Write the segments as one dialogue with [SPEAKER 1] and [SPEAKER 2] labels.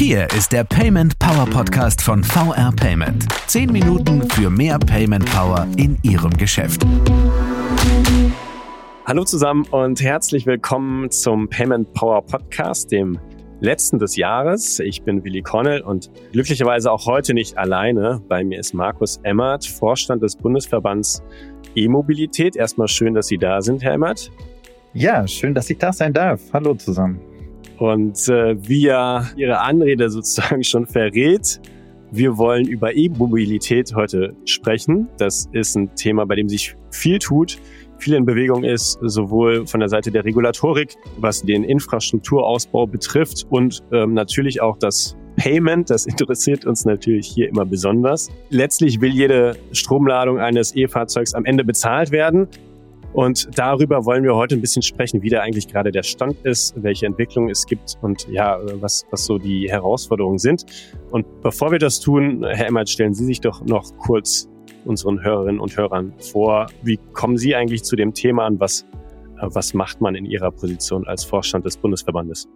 [SPEAKER 1] Hier ist der Payment Power Podcast von VR Payment. Zehn Minuten für mehr Payment Power in Ihrem Geschäft.
[SPEAKER 2] Hallo zusammen und herzlich willkommen zum Payment Power Podcast, dem letzten des Jahres. Ich bin Willi Connell und glücklicherweise auch heute nicht alleine. Bei mir ist Markus Emmert, Vorstand des Bundesverbands E-Mobilität. Erstmal schön, dass Sie da sind, Herr Emmert.
[SPEAKER 3] Ja, schön, dass ich da sein darf. Hallo zusammen.
[SPEAKER 2] Und äh, wie ja Ihre Anrede sozusagen schon verrät, wir wollen über E-Mobilität heute sprechen. Das ist ein Thema, bei dem sich viel tut, viel in Bewegung ist, sowohl von der Seite der Regulatorik, was den Infrastrukturausbau betrifft und ähm, natürlich auch das Payment, das interessiert uns natürlich hier immer besonders. Letztlich will jede Stromladung eines E-Fahrzeugs am Ende bezahlt werden. Und darüber wollen wir heute ein bisschen sprechen, wie da eigentlich gerade der Stand ist, welche Entwicklungen es gibt und ja, was, was so die Herausforderungen sind. Und bevor wir das tun, Herr Emmert, stellen Sie sich doch noch kurz unseren Hörerinnen und Hörern vor. Wie kommen Sie eigentlich zu dem Thema an? Was, was macht man in Ihrer Position als Vorstand des Bundesverbandes?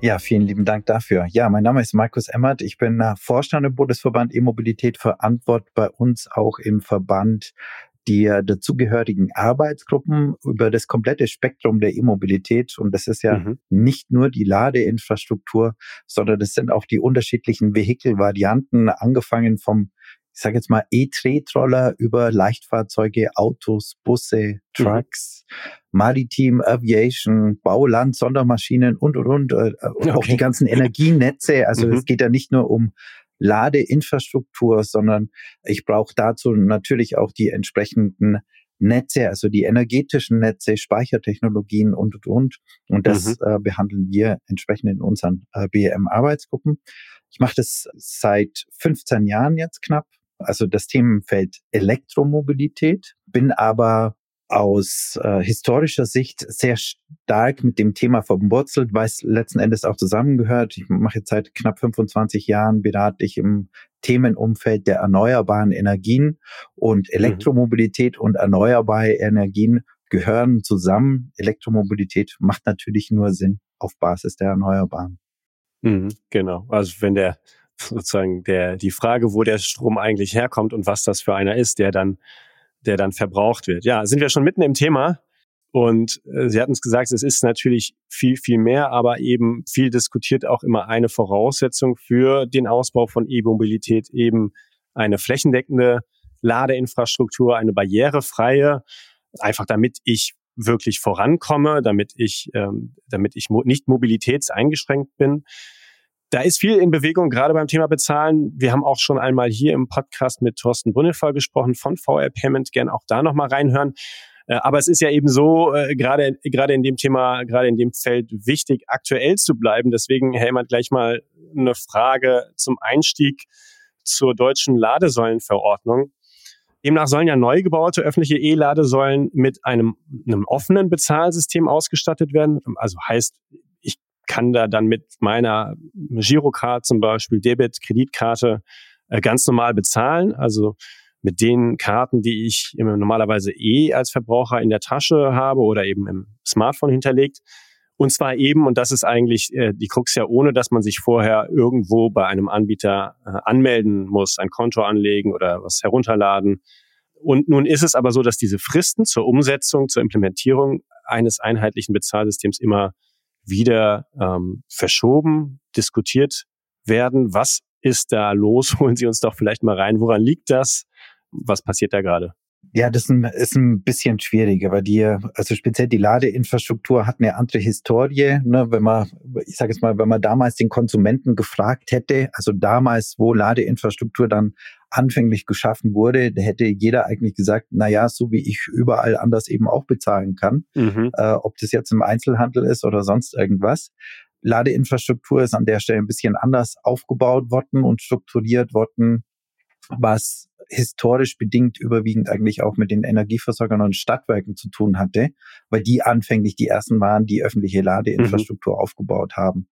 [SPEAKER 3] Ja, vielen lieben Dank dafür. Ja, mein Name ist Markus Emmert. Ich bin Vorstand im Bundesverband E-Mobilität, verantwortlich bei uns auch im Verband die dazugehörigen Arbeitsgruppen über das komplette Spektrum der E-Mobilität. Und das ist ja mhm. nicht nur die Ladeinfrastruktur, sondern das sind auch die unterschiedlichen Vehikelvarianten, angefangen vom ich sage jetzt mal E-Tretroller über Leichtfahrzeuge, Autos, Busse, mhm. Trucks, mhm. Maritim, Aviation, Bauland, Sondermaschinen und und und, äh, okay. auch die ganzen Energienetze. Also mhm. es geht ja nicht nur um Ladeinfrastruktur, sondern ich brauche dazu natürlich auch die entsprechenden Netze, also die energetischen Netze, Speichertechnologien und, und, und. Und das mhm. äh, behandeln wir entsprechend in unseren äh, BM-Arbeitsgruppen. Ich mache das seit 15 Jahren jetzt knapp. Also das Themenfeld Elektromobilität, bin aber aus äh, historischer Sicht sehr stark mit dem Thema verwurzelt, weil es letzten Endes auch zusammengehört. Ich mache jetzt seit knapp 25 Jahren, berate ich im Themenumfeld der erneuerbaren Energien und mhm. Elektromobilität mhm. und erneuerbare Energien gehören zusammen. Elektromobilität macht natürlich nur Sinn auf Basis der Erneuerbaren.
[SPEAKER 2] Mhm, genau. Also wenn der sozusagen der, die Frage, wo der Strom eigentlich herkommt und was das für einer ist, der dann der dann verbraucht wird. Ja, sind wir schon mitten im Thema. Und äh, Sie hatten es gesagt, es ist natürlich viel, viel mehr, aber eben viel diskutiert auch immer eine Voraussetzung für den Ausbau von E-Mobilität, eben eine flächendeckende Ladeinfrastruktur, eine barrierefreie, einfach damit ich wirklich vorankomme, damit ich, ähm, damit ich mo nicht mobilitätseingeschränkt bin. Da ist viel in Bewegung, gerade beim Thema Bezahlen. Wir haben auch schon einmal hier im Podcast mit Thorsten Brunnefer gesprochen von VR Payment. Gern auch da nochmal reinhören. Äh, aber es ist ja eben so, äh, gerade, gerade in dem Thema, gerade in dem Feld wichtig, aktuell zu bleiben. Deswegen, Helmut, gleich mal eine Frage zum Einstieg zur deutschen Ladesäulenverordnung. Demnach sollen ja neu gebaute öffentliche E-Ladesäulen mit einem, einem offenen Bezahlsystem ausgestattet werden. Also heißt, kann da dann mit meiner Girocard zum Beispiel, Debit, Kreditkarte äh, ganz normal bezahlen. Also mit den Karten, die ich normalerweise eh als Verbraucher in der Tasche habe oder eben im Smartphone hinterlegt. Und zwar eben, und das ist eigentlich äh, die Krux ja, ohne dass man sich vorher irgendwo bei einem Anbieter äh, anmelden muss, ein Konto anlegen oder was herunterladen. Und nun ist es aber so, dass diese Fristen zur Umsetzung, zur Implementierung eines einheitlichen Bezahlsystems immer wieder ähm, verschoben, diskutiert werden. Was ist da los? Holen Sie uns doch vielleicht mal rein. Woran liegt das? Was passiert da gerade?
[SPEAKER 3] Ja, das ist ein bisschen schwieriger, weil die, also speziell die Ladeinfrastruktur hat eine andere Historie. Ne? Wenn man, ich sage jetzt mal, wenn man damals den Konsumenten gefragt hätte, also damals, wo Ladeinfrastruktur dann anfänglich geschaffen wurde, hätte jeder eigentlich gesagt, na ja, so wie ich überall anders eben auch bezahlen kann, mhm. äh, ob das jetzt im Einzelhandel ist oder sonst irgendwas. Ladeinfrastruktur ist an der Stelle ein bisschen anders aufgebaut worden und strukturiert worden, was historisch bedingt überwiegend eigentlich auch mit den Energieversorgern und Stadtwerken zu tun hatte, weil die anfänglich die ersten waren, die öffentliche Ladeinfrastruktur mhm. aufgebaut haben.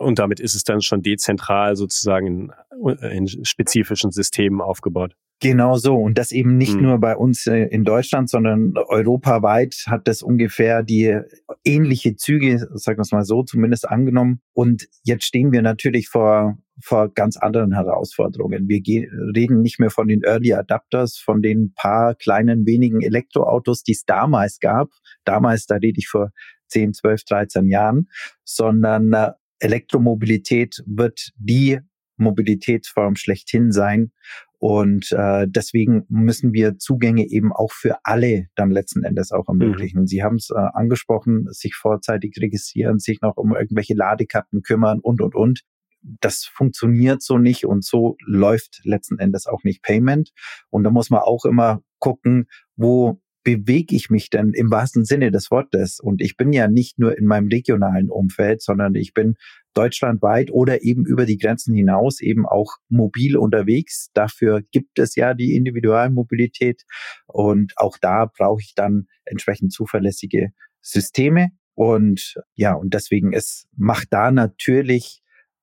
[SPEAKER 2] Und damit ist es dann schon dezentral sozusagen in, in spezifischen Systemen aufgebaut.
[SPEAKER 3] Genau so. Und das eben nicht mhm. nur bei uns äh, in Deutschland, sondern europaweit hat das ungefähr die ähnliche Züge, sagen wir es mal so, zumindest angenommen. Und jetzt stehen wir natürlich vor, vor ganz anderen Herausforderungen. Wir gehen, reden nicht mehr von den Early Adapters, von den paar kleinen wenigen Elektroautos, die es damals gab. Damals, da rede ich vor 10, 12, 13 Jahren, sondern äh, Elektromobilität wird die Mobilitätsform schlechthin sein. Und äh, deswegen müssen wir Zugänge eben auch für alle dann letzten Endes auch ermöglichen. Mhm. Sie haben es äh, angesprochen, sich vorzeitig registrieren, sich noch um irgendwelche Ladekarten kümmern und, und, und. Das funktioniert so nicht und so läuft letzten Endes auch nicht Payment. Und da muss man auch immer gucken, wo bewege ich mich denn im wahrsten Sinne des Wortes? Und ich bin ja nicht nur in meinem regionalen Umfeld, sondern ich bin deutschlandweit oder eben über die Grenzen hinaus eben auch mobil unterwegs. Dafür gibt es ja die Individualmobilität und auch da brauche ich dann entsprechend zuverlässige Systeme. Und ja, und deswegen es macht da natürlich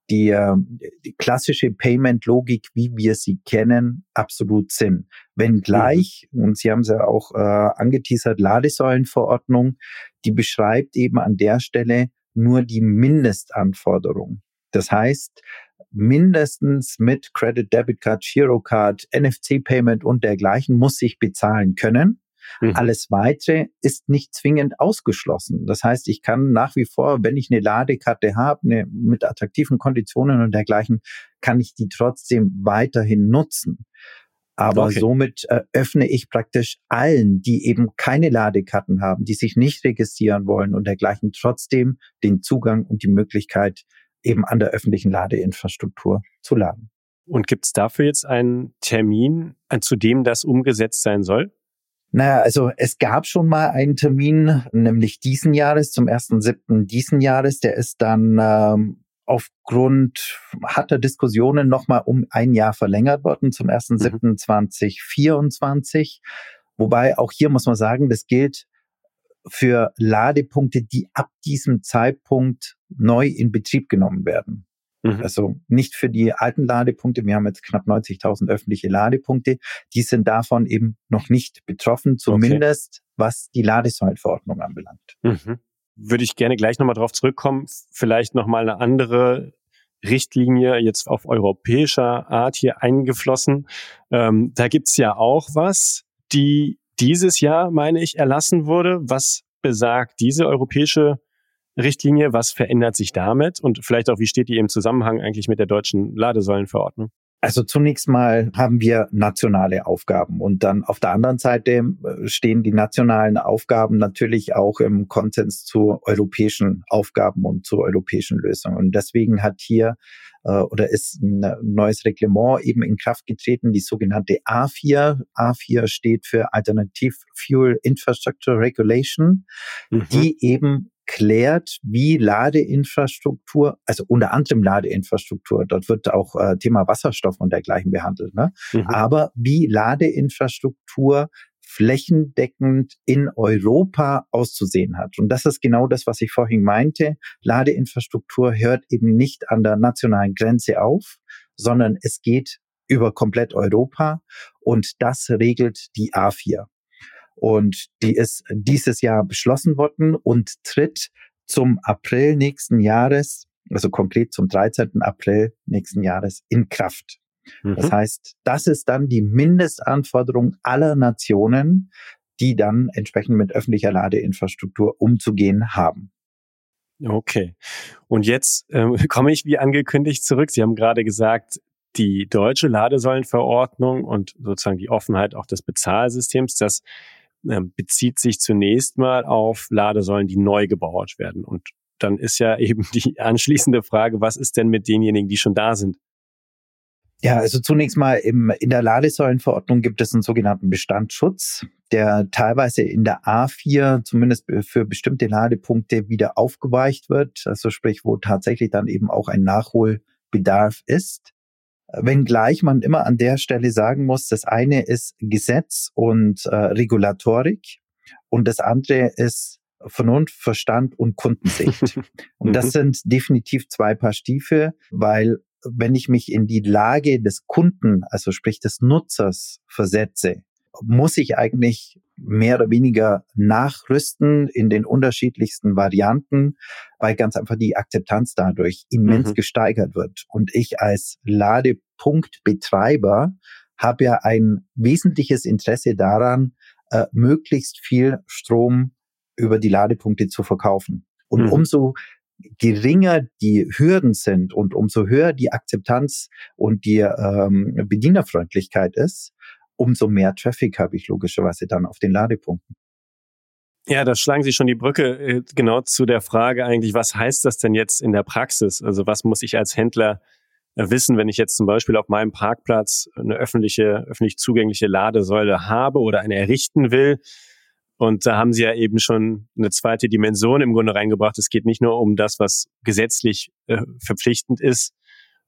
[SPEAKER 3] die, ähm, die klassische Payment-Logik, wie wir sie kennen, absolut Sinn. Wenngleich, mhm. und Sie haben es ja auch äh, angeteasert, Ladesäulenverordnung, die beschreibt eben an der Stelle nur die Mindestanforderung. Das heißt, mindestens mit Credit, Debit Card, Girocard, NFC Payment und dergleichen muss ich bezahlen können. Mhm. Alles weitere ist nicht zwingend ausgeschlossen. Das heißt, ich kann nach wie vor, wenn ich eine Ladekarte habe, eine, mit attraktiven Konditionen und dergleichen, kann ich die trotzdem weiterhin nutzen. Aber okay. somit äh, öffne ich praktisch allen, die eben keine Ladekarten haben, die sich nicht registrieren wollen und dergleichen, trotzdem den Zugang und die Möglichkeit, eben an der öffentlichen Ladeinfrastruktur zu laden.
[SPEAKER 2] Und gibt es dafür jetzt einen Termin, zu dem das umgesetzt sein soll?
[SPEAKER 3] Naja, also es gab schon mal einen Termin, nämlich diesen Jahres, zum 1.7. diesen Jahres. Der ist dann ähm, aufgrund harter Diskussionen nochmal um ein Jahr verlängert worden, zum 1.7.2024. Mhm. Wobei auch hier muss man sagen, das gilt für Ladepunkte, die ab diesem Zeitpunkt neu in Betrieb genommen werden. Mhm. Also nicht für die alten Ladepunkte. Wir haben jetzt knapp 90.000 öffentliche Ladepunkte. Die sind davon eben noch nicht betroffen, zumindest okay. was die Ladesäulenverordnung anbelangt.
[SPEAKER 2] Mhm. Würde ich gerne gleich nochmal drauf zurückkommen. Vielleicht nochmal eine andere Richtlinie jetzt auf europäischer Art hier eingeflossen. Ähm, da gibt's ja auch was, die dieses Jahr, meine ich, erlassen wurde. Was besagt diese europäische Richtlinie. Was verändert sich damit? Und vielleicht auch, wie steht die im Zusammenhang eigentlich mit der deutschen Ladesäulenverordnung?
[SPEAKER 3] Also zunächst mal haben wir nationale Aufgaben und dann auf der anderen Seite äh, stehen die nationalen Aufgaben natürlich auch im Konsens zu europäischen Aufgaben und zu europäischen Lösungen. Und deswegen hat hier äh, oder ist ein neues Reglement eben in Kraft getreten, die sogenannte A4. A4 steht für Alternative Fuel Infrastructure Regulation, mhm. die eben klärt, wie Ladeinfrastruktur, also unter anderem Ladeinfrastruktur, dort wird auch äh, Thema Wasserstoff und dergleichen behandelt, ne? Mhm. aber wie Ladeinfrastruktur flächendeckend in Europa auszusehen hat. Und das ist genau das, was ich vorhin meinte. Ladeinfrastruktur hört eben nicht an der nationalen Grenze auf, sondern es geht über komplett Europa und das regelt die A4. Und die ist dieses Jahr beschlossen worden und tritt zum April nächsten Jahres, also konkret zum 13. April nächsten Jahres in Kraft. Mhm. Das heißt, das ist dann die Mindestanforderung aller Nationen, die dann entsprechend mit öffentlicher Ladeinfrastruktur umzugehen haben.
[SPEAKER 2] Okay. Und jetzt ähm, komme ich wie angekündigt zurück. Sie haben gerade gesagt, die deutsche Ladesäulenverordnung und sozusagen die Offenheit auch des Bezahlsystems, das bezieht sich zunächst mal auf Ladesäulen, die neu gebaut werden. Und dann ist ja eben die anschließende Frage, was ist denn mit denjenigen, die schon da sind?
[SPEAKER 3] Ja, also zunächst mal im, in der Ladesäulenverordnung gibt es einen sogenannten Bestandsschutz, der teilweise in der A4 zumindest für bestimmte Ladepunkte wieder aufgeweicht wird. Also sprich, wo tatsächlich dann eben auch ein Nachholbedarf ist. Wenngleich man immer an der Stelle sagen muss, das eine ist Gesetz und äh, Regulatorik und das andere ist Vernunft, Verstand und Kundensicht. und das mhm. sind definitiv zwei Paar Stiefel, weil wenn ich mich in die Lage des Kunden, also sprich des Nutzers versetze, muss ich eigentlich mehr oder weniger nachrüsten in den unterschiedlichsten Varianten, weil ganz einfach die Akzeptanz dadurch immens mhm. gesteigert wird. Und ich als Ladepunktbetreiber habe ja ein wesentliches Interesse daran, äh, möglichst viel Strom über die Ladepunkte zu verkaufen. Und mhm. umso geringer die Hürden sind und umso höher die Akzeptanz und die ähm, Bedienerfreundlichkeit ist, umso mehr Traffic habe ich logischerweise dann auf den Ladepunkten.
[SPEAKER 2] Ja, da schlagen Sie schon die Brücke äh, genau zu der Frage eigentlich, was heißt das denn jetzt in der Praxis? Also was muss ich als Händler äh, wissen, wenn ich jetzt zum Beispiel auf meinem Parkplatz eine öffentliche, öffentlich zugängliche Ladesäule habe oder eine errichten will? Und da haben Sie ja eben schon eine zweite Dimension im Grunde reingebracht. Es geht nicht nur um das, was gesetzlich äh, verpflichtend ist,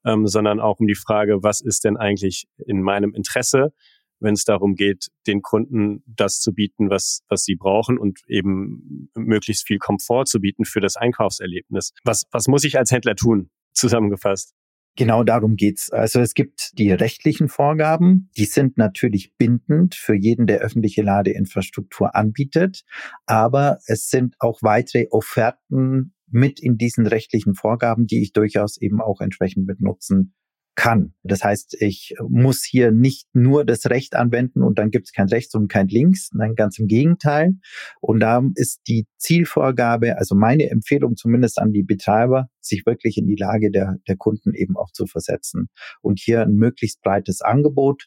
[SPEAKER 2] ähm, sondern auch um die Frage, was ist denn eigentlich in meinem Interesse? Wenn es darum geht, den Kunden das zu bieten, was, was sie brauchen und eben möglichst viel Komfort zu bieten für das Einkaufserlebnis. Was, was muss ich als Händler tun, zusammengefasst?
[SPEAKER 3] Genau darum geht's. Also es gibt die rechtlichen Vorgaben, die sind natürlich bindend für jeden, der öffentliche Ladeinfrastruktur anbietet, aber es sind auch weitere Offerten mit in diesen rechtlichen Vorgaben, die ich durchaus eben auch entsprechend mit nutzen kann. Das heißt, ich muss hier nicht nur das Recht anwenden und dann gibt es kein Rechts und kein Links, nein, ganz im Gegenteil. Und da ist die Zielvorgabe, also meine Empfehlung zumindest an die Betreiber, sich wirklich in die Lage der, der Kunden eben auch zu versetzen und hier ein möglichst breites Angebot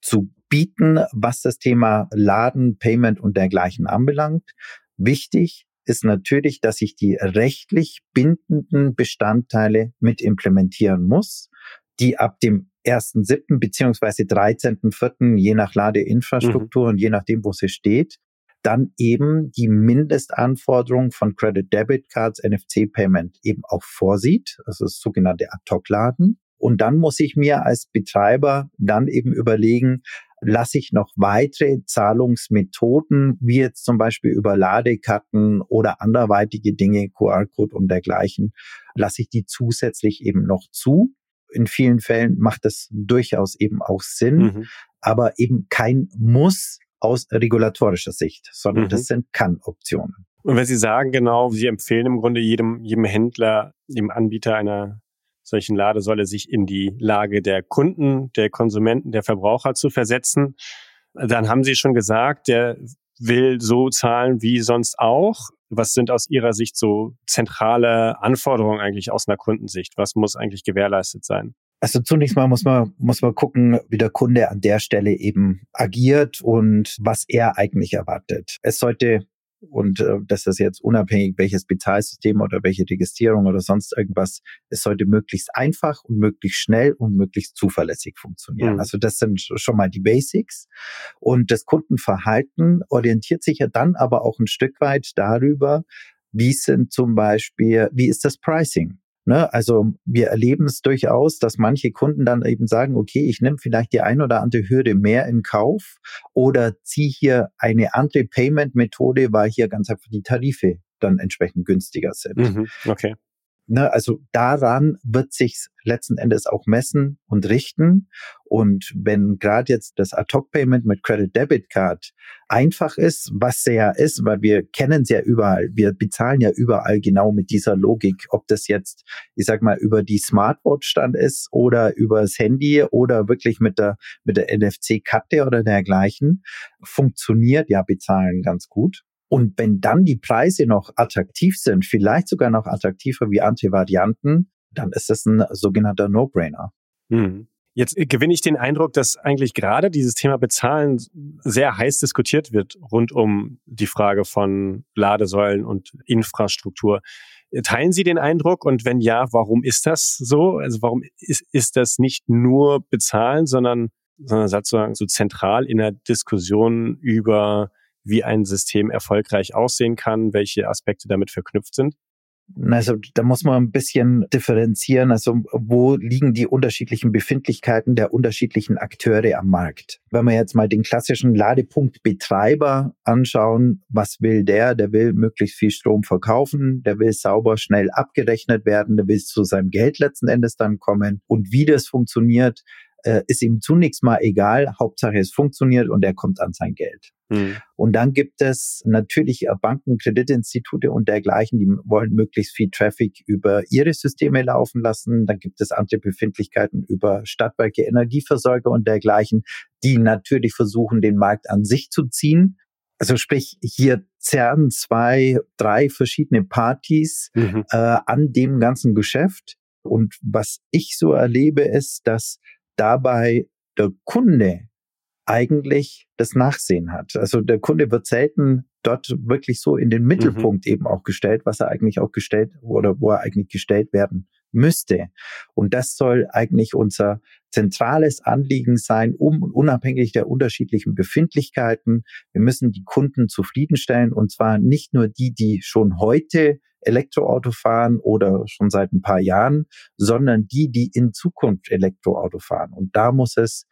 [SPEAKER 3] zu bieten, was das Thema Laden, Payment und dergleichen anbelangt. Wichtig ist natürlich, dass ich die rechtlich bindenden Bestandteile mit implementieren muss die ab dem 1.7. beziehungsweise 13.4. je nach Ladeinfrastruktur mhm. und je nachdem, wo sie steht, dann eben die Mindestanforderung von Credit Debit Cards NFC Payment eben auch vorsieht, also das sogenannte Ad-Hoc-Laden. Und dann muss ich mir als Betreiber dann eben überlegen, lasse ich noch weitere Zahlungsmethoden, wie jetzt zum Beispiel über Ladekarten oder anderweitige Dinge, QR-Code und dergleichen, lasse ich die zusätzlich eben noch zu in vielen Fällen macht das durchaus eben auch Sinn, mhm. aber eben kein Muss aus regulatorischer Sicht, sondern mhm. das sind Kann-Optionen.
[SPEAKER 2] Und wenn Sie sagen, genau, Sie empfehlen im Grunde jedem, jedem Händler, dem Anbieter einer solchen Ladesäule, sich in die Lage der Kunden, der Konsumenten, der Verbraucher zu versetzen, dann haben Sie schon gesagt, der will so zahlen wie sonst auch. Was sind aus Ihrer Sicht so zentrale Anforderungen eigentlich aus einer Kundensicht? Was muss eigentlich gewährleistet sein?
[SPEAKER 3] Also zunächst mal muss man, muss man gucken, wie der Kunde an der Stelle eben agiert und was er eigentlich erwartet. Es sollte und äh, das ist jetzt unabhängig, welches Bezahlsystem oder welche Registrierung oder sonst irgendwas, es sollte möglichst einfach und möglichst schnell und möglichst zuverlässig funktionieren. Mhm. Also das sind schon mal die Basics. Und das Kundenverhalten orientiert sich ja dann aber auch ein Stück weit darüber, wie sind zum Beispiel, wie ist das Pricing? Ne? Also wir erleben es durchaus, dass manche Kunden dann eben sagen, okay, ich nehme vielleicht die ein oder andere Hürde mehr in Kauf oder ziehe hier eine andere Payment-Methode, weil hier ganz einfach die Tarife dann entsprechend günstiger sind. Mhm,
[SPEAKER 2] okay.
[SPEAKER 3] Ne, also daran wird sich letzten Endes auch messen und richten. Und wenn gerade jetzt das Ad-Hoc-Payment mit Credit Debit Card einfach ist, was sehr ist, weil wir kennen es ja überall, wir bezahlen ja überall genau mit dieser Logik, ob das jetzt, ich sag mal, über die Smartwatch dann ist oder über das Handy oder wirklich mit der, mit der NFC-Karte oder dergleichen, funktioniert ja bezahlen ganz gut. Und wenn dann die Preise noch attraktiv sind, vielleicht sogar noch attraktiver wie andere Varianten, dann ist das ein sogenannter No-Brainer.
[SPEAKER 2] Hm. Jetzt gewinne ich den Eindruck, dass eigentlich gerade dieses Thema Bezahlen sehr heiß diskutiert wird rund um die Frage von Ladesäulen und Infrastruktur. Teilen Sie den Eindruck? Und wenn ja, warum ist das so? Also warum ist, ist das nicht nur Bezahlen, sondern, sondern sozusagen so zentral in der Diskussion über wie ein System erfolgreich aussehen kann, welche Aspekte damit verknüpft sind?
[SPEAKER 3] Also da muss man ein bisschen differenzieren. Also wo liegen die unterschiedlichen Befindlichkeiten der unterschiedlichen Akteure am Markt? Wenn wir jetzt mal den klassischen Ladepunktbetreiber anschauen, was will der? Der will möglichst viel Strom verkaufen, der will sauber schnell abgerechnet werden, der will zu seinem Geld letzten Endes dann kommen. Und wie das funktioniert, äh, ist ihm zunächst mal egal. Hauptsache es funktioniert und er kommt an sein Geld. Mhm. Und dann gibt es natürlich äh, Banken, Kreditinstitute und dergleichen, die wollen möglichst viel Traffic über ihre Systeme laufen lassen. Dann gibt es andere Befindlichkeiten über Stadtwerke, Energieversorger und dergleichen, die natürlich versuchen, den Markt an sich zu ziehen. Also sprich, hier zerren zwei, drei verschiedene Partys mhm. äh, an dem ganzen Geschäft. Und was ich so erlebe, ist, dass dabei der Kunde eigentlich das Nachsehen hat. Also der Kunde wird selten dort wirklich so in den mhm. Mittelpunkt mhm. eben auch gestellt, was er eigentlich auch gestellt oder wo er eigentlich gestellt werden müsste. Und das soll eigentlich unser zentrales Anliegen sein, um unabhängig der unterschiedlichen Befindlichkeiten. Wir müssen die Kunden zufriedenstellen und zwar nicht nur die, die schon heute Elektroauto fahren oder schon seit ein paar Jahren, sondern die, die in Zukunft Elektroauto fahren. Und da muss es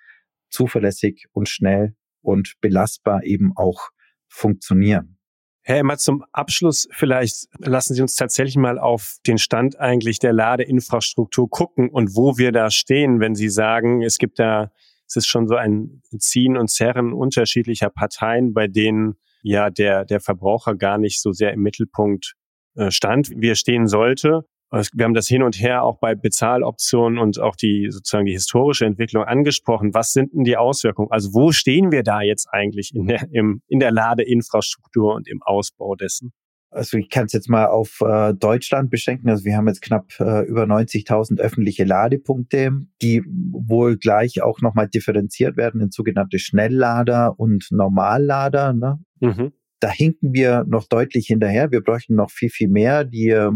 [SPEAKER 3] zuverlässig und schnell und belastbar eben auch funktionieren.
[SPEAKER 2] Herr Emmer, zum Abschluss vielleicht lassen Sie uns tatsächlich mal auf den Stand eigentlich der Ladeinfrastruktur gucken und wo wir da stehen, wenn Sie sagen, es gibt da, es ist schon so ein Ziehen und Zerren unterschiedlicher Parteien, bei denen ja der, der Verbraucher gar nicht so sehr im Mittelpunkt äh, stand, wie er stehen sollte. Wir haben das hin und her auch bei Bezahloptionen und auch die sozusagen die historische Entwicklung angesprochen. Was sind denn die Auswirkungen? Also wo stehen wir da jetzt eigentlich in der, im, in der Ladeinfrastruktur und im Ausbau dessen?
[SPEAKER 3] Also ich kann es jetzt mal auf äh, Deutschland beschränken. Also wir haben jetzt knapp äh, über 90.000 öffentliche Ladepunkte, die wohl gleich auch nochmal differenziert werden in sogenannte Schnelllader und Normallader. Ne? Mhm da hinken wir noch deutlich hinterher. Wir bräuchten noch viel, viel mehr. Die äh,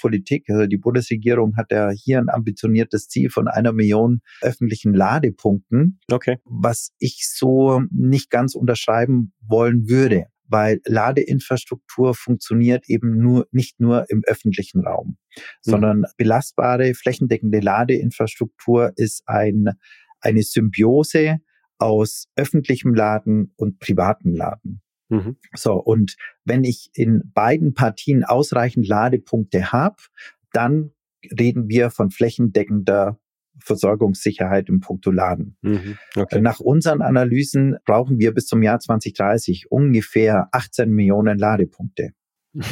[SPEAKER 3] Politik, also die Bundesregierung hat ja hier ein ambitioniertes Ziel von einer Million öffentlichen Ladepunkten, okay. was ich so nicht ganz unterschreiben wollen würde weil Ladeinfrastruktur funktioniert eben nur nicht nur im öffentlichen Raum, mhm. sondern belastbare flächendeckende Ladeinfrastruktur ist ein eine Symbiose aus öffentlichem Laden und privatem Laden. Mhm. So, und wenn ich in beiden Partien ausreichend Ladepunkte habe, dann reden wir von flächendeckender Versorgungssicherheit im Punkto Laden. Mhm. Okay. Nach unseren Analysen brauchen wir bis zum Jahr 2030 ungefähr 18 Millionen Ladepunkte,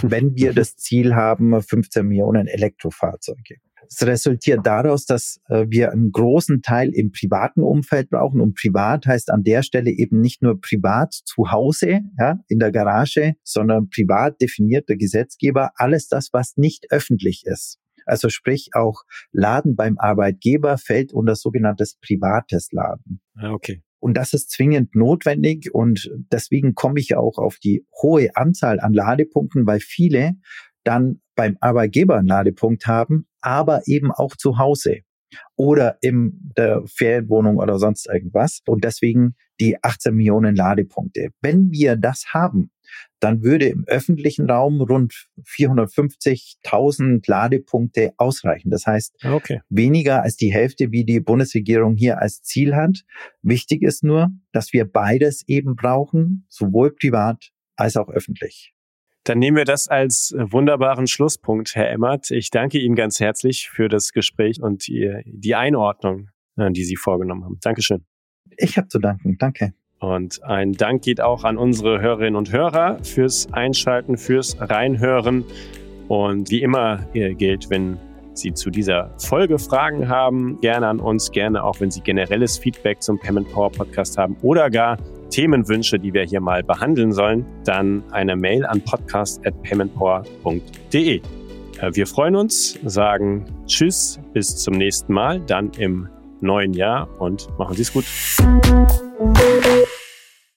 [SPEAKER 3] wenn wir das Ziel haben, 15 Millionen Elektrofahrzeuge. Es resultiert daraus, dass äh, wir einen großen Teil im privaten Umfeld brauchen. Und privat heißt an der Stelle eben nicht nur privat zu Hause, ja, in der Garage, sondern privat definiert der Gesetzgeber alles das, was nicht öffentlich ist. Also sprich auch Laden beim Arbeitgeber fällt unter sogenanntes privates Laden.
[SPEAKER 2] Ah, okay.
[SPEAKER 3] Und das ist zwingend notwendig. Und deswegen komme ich auch auf die hohe Anzahl an Ladepunkten, weil viele dann beim Arbeitgeber einen Ladepunkt haben, aber eben auch zu Hause oder in der Ferienwohnung oder sonst irgendwas. Und deswegen die 18 Millionen Ladepunkte. Wenn wir das haben, dann würde im öffentlichen Raum rund 450.000 Ladepunkte ausreichen. Das heißt, okay. weniger als die Hälfte, wie die Bundesregierung hier als Ziel hat. Wichtig ist nur, dass wir beides eben brauchen, sowohl privat als auch öffentlich.
[SPEAKER 2] Dann nehmen wir das als wunderbaren Schlusspunkt, Herr Emmert. Ich danke Ihnen ganz herzlich für das Gespräch und die, Einordnung, äh, die Sie vorgenommen haben. Dankeschön.
[SPEAKER 3] Ich habe zu danken. Danke.
[SPEAKER 2] Und ein Dank geht auch an unsere Hörerinnen und Hörer fürs Einschalten, fürs Reinhören. Und wie immer äh, gilt, wenn Sie zu dieser Folge Fragen haben, gerne an uns, gerne auch, wenn Sie generelles Feedback zum Payment Power Podcast haben oder gar Themenwünsche, die wir hier mal behandeln sollen, dann eine Mail an podcast.paymentpower.de. Äh, wir freuen uns, sagen Tschüss, bis zum nächsten Mal, dann im neuen Jahr und machen Sie es gut.